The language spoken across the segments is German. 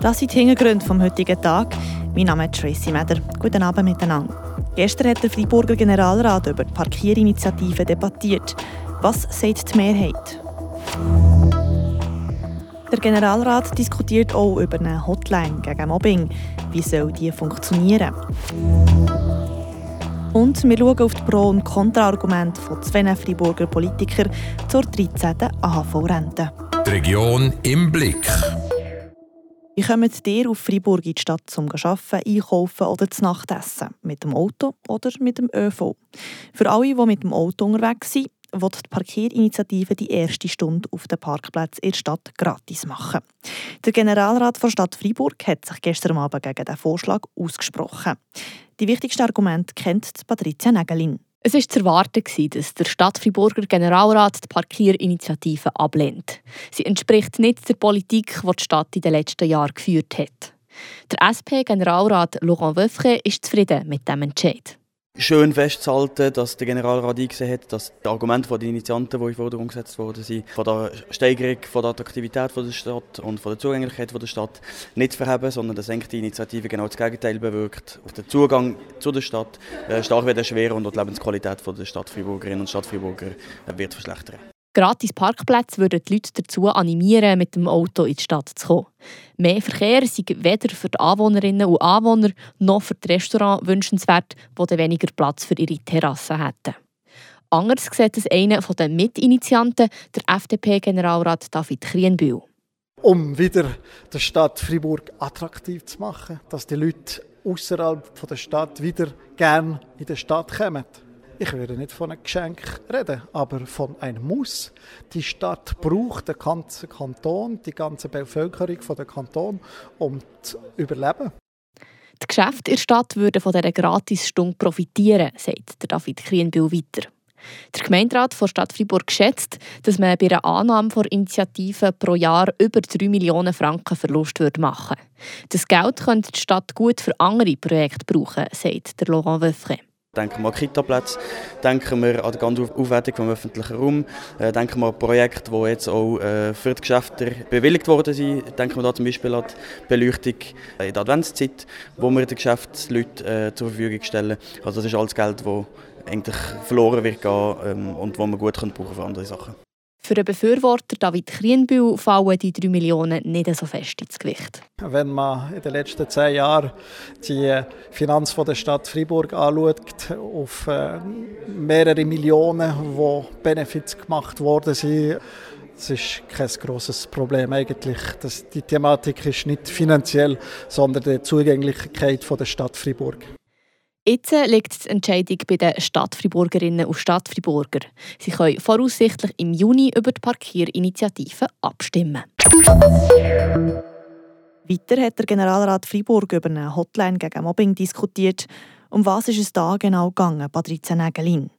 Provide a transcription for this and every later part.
Das sind die Hintergründe vom heutigen Tag. Mein Name ist Tracy Meder. Guten Abend miteinander. Gestern hat der Freiburger Generalrat über die Parkierinitiative debattiert. Was sagt die Mehrheit? Der Generalrat diskutiert auch über eine Hotline gegen Mobbing. Wie soll die funktionieren? Und wir schauen auf die Pro- und Kontraargumente von zwei Freiburger Politikern zur 13. AHV-Rente. Die Region im Blick. Wie kommt ihr auf Freiburg in die Stadt zum Arbeiten, einkaufen oder zu Nacht essen? Mit dem Auto oder mit dem ÖV? Für alle, die mit dem Auto unterwegs sind, will die Parkierinitiative die erste Stunde auf den Parkplatz in der Stadt gratis machen. Der Generalrat der Stadt Freiburg hat sich gestern Abend gegen diesen Vorschlag ausgesprochen. Die wichtigsten Argumente kennt Patricia Nägelin. Es war zu erwarten, dass der Stadtfreiburger Generalrat die Parkierinitiative ablehnt. Sie entspricht nicht der Politik, die die Stadt in den letzten Jahren geführt hat. Der SP-Generalrat Laurent Wöffre ist zufrieden mit dem Entscheid schön festzuhalten, dass der Generalrat eingesehen hat, dass die Argumente der Initianten, die in Forderung gesetzt wurden, von der Steigerung von der Attraktivität der Stadt und von der Zugänglichkeit der Stadt nicht verheben, sondern dass eigentlich die Initiative genau das Gegenteil bewirkt. Auf den Zugang zu der Stadt äh, stark wird erschweren und die Lebensqualität der Stadtfreiburgerinnen und Stadtfreiburger äh, wird verschlechtern. Gratis Parkplätze würden die Leute dazu animieren, mit dem Auto in die Stadt zu kommen. Mehr Verkehr sei weder für die Anwohnerinnen und Anwohner noch für die Restaurants wünschenswert, die weniger Platz für ihre Terrassen hätten. Anders sieht es einer der Mitinitianten, der FDP-Generalrat David Krienbühl. Um wieder die Stadt Freiburg attraktiv zu machen, dass die Leute außerhalb der Stadt wieder gerne in die Stadt kommen. Ich würde nicht von einem Geschenk reden, aber von einem Muss. Die Stadt braucht den ganzen Kanton, die ganze Bevölkerung von der Kanton, um zu überleben. Die Geschäfte in der Stadt würden von dieser Gratisstunde profitieren, sagt David Krienbühl weiter. Der Gemeinderat der Stadt Freiburg schätzt, dass man bei einer Annahme von Initiativen pro Jahr über 3 Millionen Franken Verlust machen würde. Das Geld könnte die Stadt gut für andere Projekte brauchen, sagt Laurent Wöffre. Denken wir an Kitaplätze, denken wir an die ganze Aufwertung des öffentlichen Raums, äh, denken wir an Projekte, die jetzt auch für die Geschäfte bewilligt worden sind. Denken wir da zum Beispiel an die Beleuchtung in der Adventszeit, wo wir den Geschäftsleuten zur Verfügung stellen. Also das ist alles Geld, das eigentlich verloren wird gehen, und das man gut brauchen können für andere Sachen. Für den Befürworter David Krienbühl fallen die 3 Millionen nicht so fest ins Gewicht. Wenn man in den letzten zehn Jahren die Finanz der Stadt Freiburg anschaut, auf äh, mehrere Millionen, wo Benefits gemacht worden sind, das ist kein grosses Problem eigentlich. Das, die Thematik ist nicht finanziell, sondern die Zugänglichkeit der Stadt Freiburg. Jetzt liegt die Entscheidung bei den Stadtfreiburgerinnen und Stadtfreiburger. Sie können voraussichtlich im Juni über die Parkierinitiative abstimmen. Weiter hat der Generalrat Freiburg über eine Hotline gegen Mobbing diskutiert. Um was ist es da genau gegangen, Patrizia Nägelin?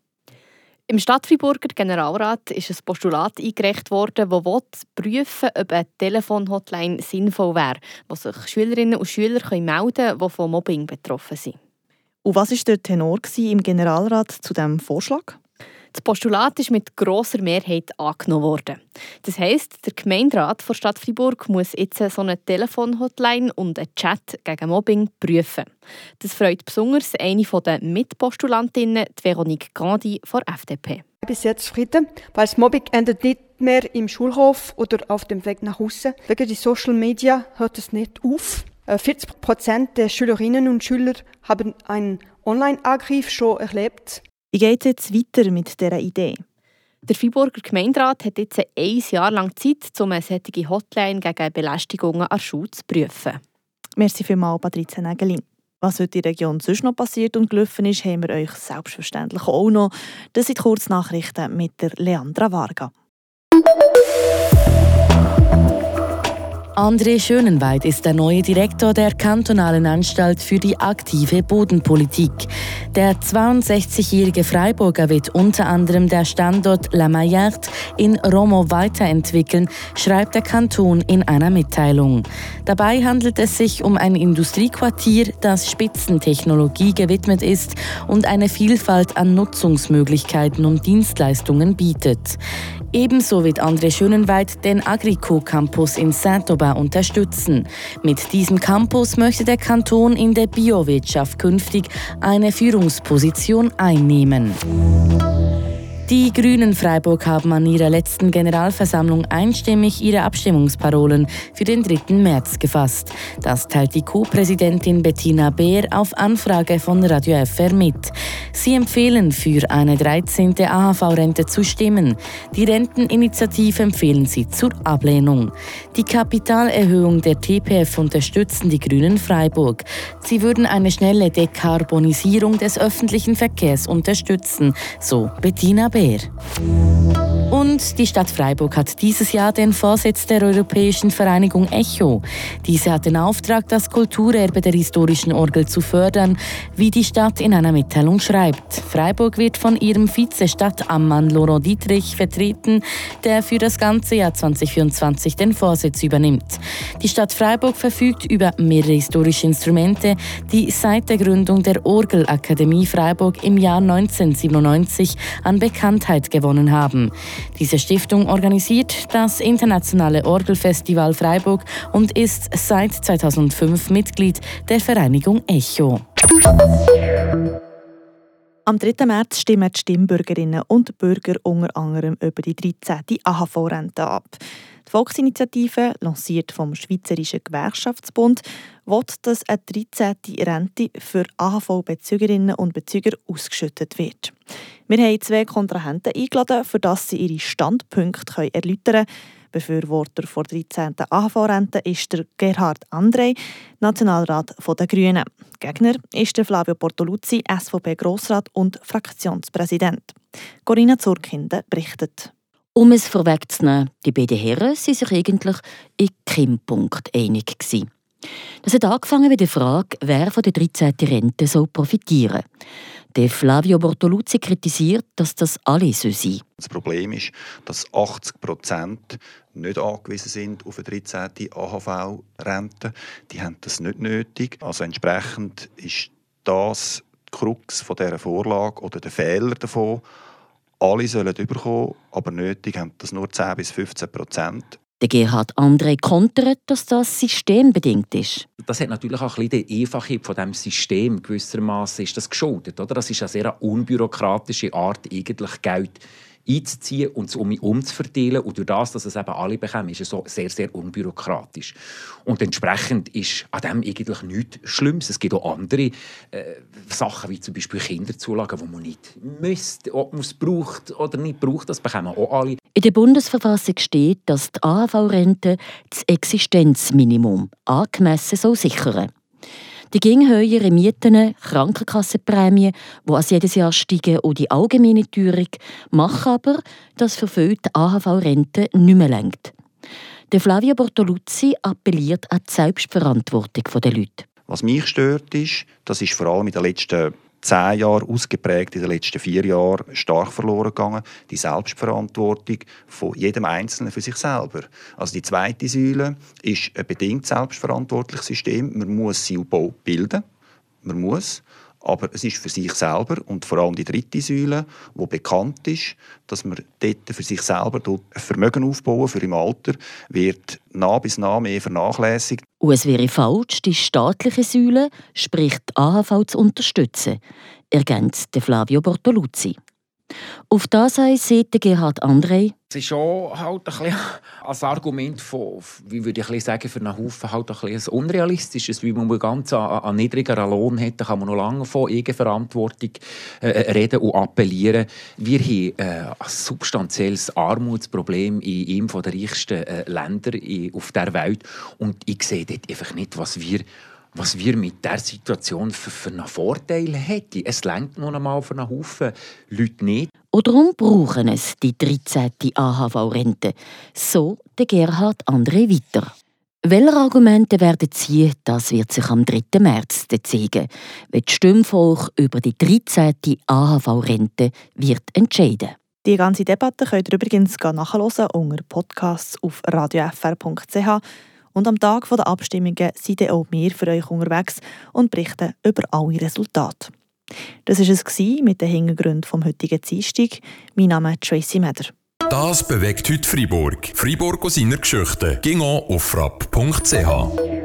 Im Stadtfreiburger Generalrat ist ein Postulat eingereicht worden, das prüfen will, ob eine Telefonhotline sinnvoll wäre, wo sich Schülerinnen und Schüler melden können, die von Mobbing betroffen sind. Und was war der Tenor im Generalrat zu diesem Vorschlag? Das Postulat ist mit grosser Mehrheit angenommen worden. Das heisst, der Gemeinderat der Stadt Freiburg muss jetzt so eine Telefonhotline und einen Chat gegen Mobbing prüfen. Das freut besonders eine der Mitpostulantinnen, Veronique Gandhi von FDP. Ich bin sehr zufrieden, weil das Mobbing endet nicht mehr im Schulhof oder auf dem Weg nach Hause. Wegen die Social Media hört es nicht auf. 40 äh, Prozent der Schülerinnen und Schüler haben einen Online-Angriff schon erlebt. Wie geht es jetzt weiter mit dieser Idee? Der Freiburger Gemeinderat hat jetzt ein Jahr lang Zeit, um eine solche Hotline gegen Belästigungen an der Schule zu prüfen. Merci vielmals, Patrizia Nägelin. Was heute in der Region sonst noch passiert und gelaufen ist, haben wir euch selbstverständlich auch noch. Das sind Kurznachrichten mit der Leandra Varga. André Schönenweit ist der neue Direktor der kantonalen Anstalt für die aktive Bodenpolitik. Der 62-jährige Freiburger wird unter anderem der Standort La Maillard in Romo weiterentwickeln, schreibt der Kanton in einer Mitteilung. Dabei handelt es sich um ein Industriequartier, das Spitzentechnologie gewidmet ist und eine Vielfalt an Nutzungsmöglichkeiten und Dienstleistungen bietet. Ebenso wird André Schönenweit den Agrico Campus in Saint-Aubin unterstützen. Mit diesem Campus möchte der Kanton in der Biowirtschaft künftig eine Führungsposition einnehmen. Die Grünen Freiburg haben an ihrer letzten Generalversammlung einstimmig ihre Abstimmungsparolen für den 3. März gefasst. Das teilt die Co-Präsidentin Bettina Beer auf Anfrage von Radio FR mit. Sie empfehlen, für eine 13. AHV-Rente zu stimmen. Die Renteninitiative empfehlen sie zur Ablehnung. Die Kapitalerhöhung der TPF unterstützen die Grünen Freiburg. Sie würden eine schnelle Dekarbonisierung des öffentlichen Verkehrs unterstützen, so Bettina Beer. Bär. Und die Stadt Freiburg hat dieses Jahr den Vorsitz der Europäischen Vereinigung ECHO. Diese hat den Auftrag, das Kulturerbe der historischen Orgel zu fördern, wie die Stadt in einer Mitteilung schreibt. Freiburg wird von ihrem Vize-Stadtammann Laurent Dietrich vertreten, der für das ganze Jahr 2024 den Vorsitz übernimmt. Die Stadt Freiburg verfügt über mehrere historische Instrumente, die seit der Gründung der Orgelakademie Freiburg im Jahr 1997 an Bekanntheit Bekanntheit gewonnen haben. Diese Stiftung organisiert das Internationale Orgelfestival Freiburg und ist seit 2005 Mitglied der Vereinigung ECHO. Am 3. März stimmen die Stimmbürgerinnen und Bürger unter anderem über die 13. AHV-Rente ab. Die Volksinitiative, lanciert vom Schweizerischen Gewerkschaftsbund, will, dass eine 13. Rente für AHV-Bezügerinnen und Bezüger ausgeschüttet wird. Wir haben zwei Kontrahenten eingeladen, für das sie ihre Standpunkte erläutern können. Befürworter der 13. AHV-Rente ist der Gerhard André, Nationalrat der Grünen. Gegner ist der Flavio Portoluzzi, SVP-Grossrat und Fraktionspräsident. Corinna Zurkinde berichtet. Um es vorwegzunehmen, die beiden Herren sind sich eigentlich in keinem Punkt einig gewesen. Das hat angefangen mit der Frage, wer von der 13. Rente soll profitieren der Flavio Bortoluzzi kritisiert, dass das alle so sein Das Problem ist, dass 80 Prozent nicht angewiesen sind auf eine 13. AHV-Rente. Die haben das nicht nötig. Also entsprechend ist das die Krux dieser Vorlage oder der Fehler davon, alle sollen überkommen, aber nötig haben das nur 10 bis 15 Prozent. Der Gerhard André kontert, dass das systembedingt ist. Das hat natürlich auch ein bisschen die Einfachheit von dem System gewissermaßen ist das geschuldet, oder? Das ist eine sehr unbürokratische Art, eigentlich Geld einzuziehen und es um umzuverteilen. Und durch das, dass es eben alle bekommen, ist es so sehr, sehr unbürokratisch. Und entsprechend ist an dem eigentlich nichts Schlimmes. Es gibt auch andere äh, Sachen, wie zum Beispiel Kinderzulagen, die man nicht müsste, ob man es braucht oder nicht braucht. Das bekommen auch alle. In der Bundesverfassung steht, dass die AHV-Rente das Existenzminimum angemessen sichern soll. Die gegen höhere Mieten, Krankenkassenprämien, die als jedes Jahr steigen, und die allgemeine Teuerung machen aber, dass für viele die AHV-Rente nicht mehr lenkt. Der Flavio Bortoluzzi appelliert an die Selbstverantwortung der Leute. Was mich stört, ist, das ist vor allem in den letzten zehn Jahren ausgeprägt, in den letzten vier Jahren stark verloren gegangen. Die Selbstverantwortung von jedem Einzelnen für sich selber. Also die zweite Säule ist ein bedingt selbstverantwortliches System. Man muss sie bilden. Man muss aber es ist für sich selber und vor allem die dritte Säule, wo bekannt ist, dass man dort für sich selber ein Vermögen aufbauen für im Alter, wird nah bis nah mehr vernachlässigt. Und es wäre falsch, die staatliche Säule, sprich die AHV, zu unterstützen, ergänzt Flavio Bortoluzzi. Auf das sieht Gerhard André. Es ist schon halt ein bisschen als Argument von, wie würde ich sagen, für einen Haufen halt ein, bisschen unrealistisches, wie man ganz an, niedrigeren Lohn hat, kann man noch lange von Eigenverantwortung äh, äh, reden und appellieren. Wir haben äh, ein substanzielles Armutsproblem in einem der reichsten Länder auf der Welt und ich sehe dort einfach nicht, was wir was wir mit der Situation für, für einen Vorteil hätten. Es lenkt noch einmal für einen Haufen Leute nicht. Und darum brauchen es die 13. AHV-Rente. So der Gerhard André weiter. Welche Argumente werden ziehen, das wird sich am 3. März zeigen, wenn die Stimmvolk über die 13. AHV-Rente wird entscheiden. Die ganze Debatte könnt ihr übrigens nachhören unter Podcasts auf radiofr.ch und am Tag der Abstimmungen sind auch wir für euch unterwegs und berichten über alle Resultate. Das war es mit den Hintergründen vom heutigen Dienstag. Mein Name ist Tracy Meder. Das bewegt heute Freiburg. Freiburg aus seiner Geschichte. Ging auf frapp.ch.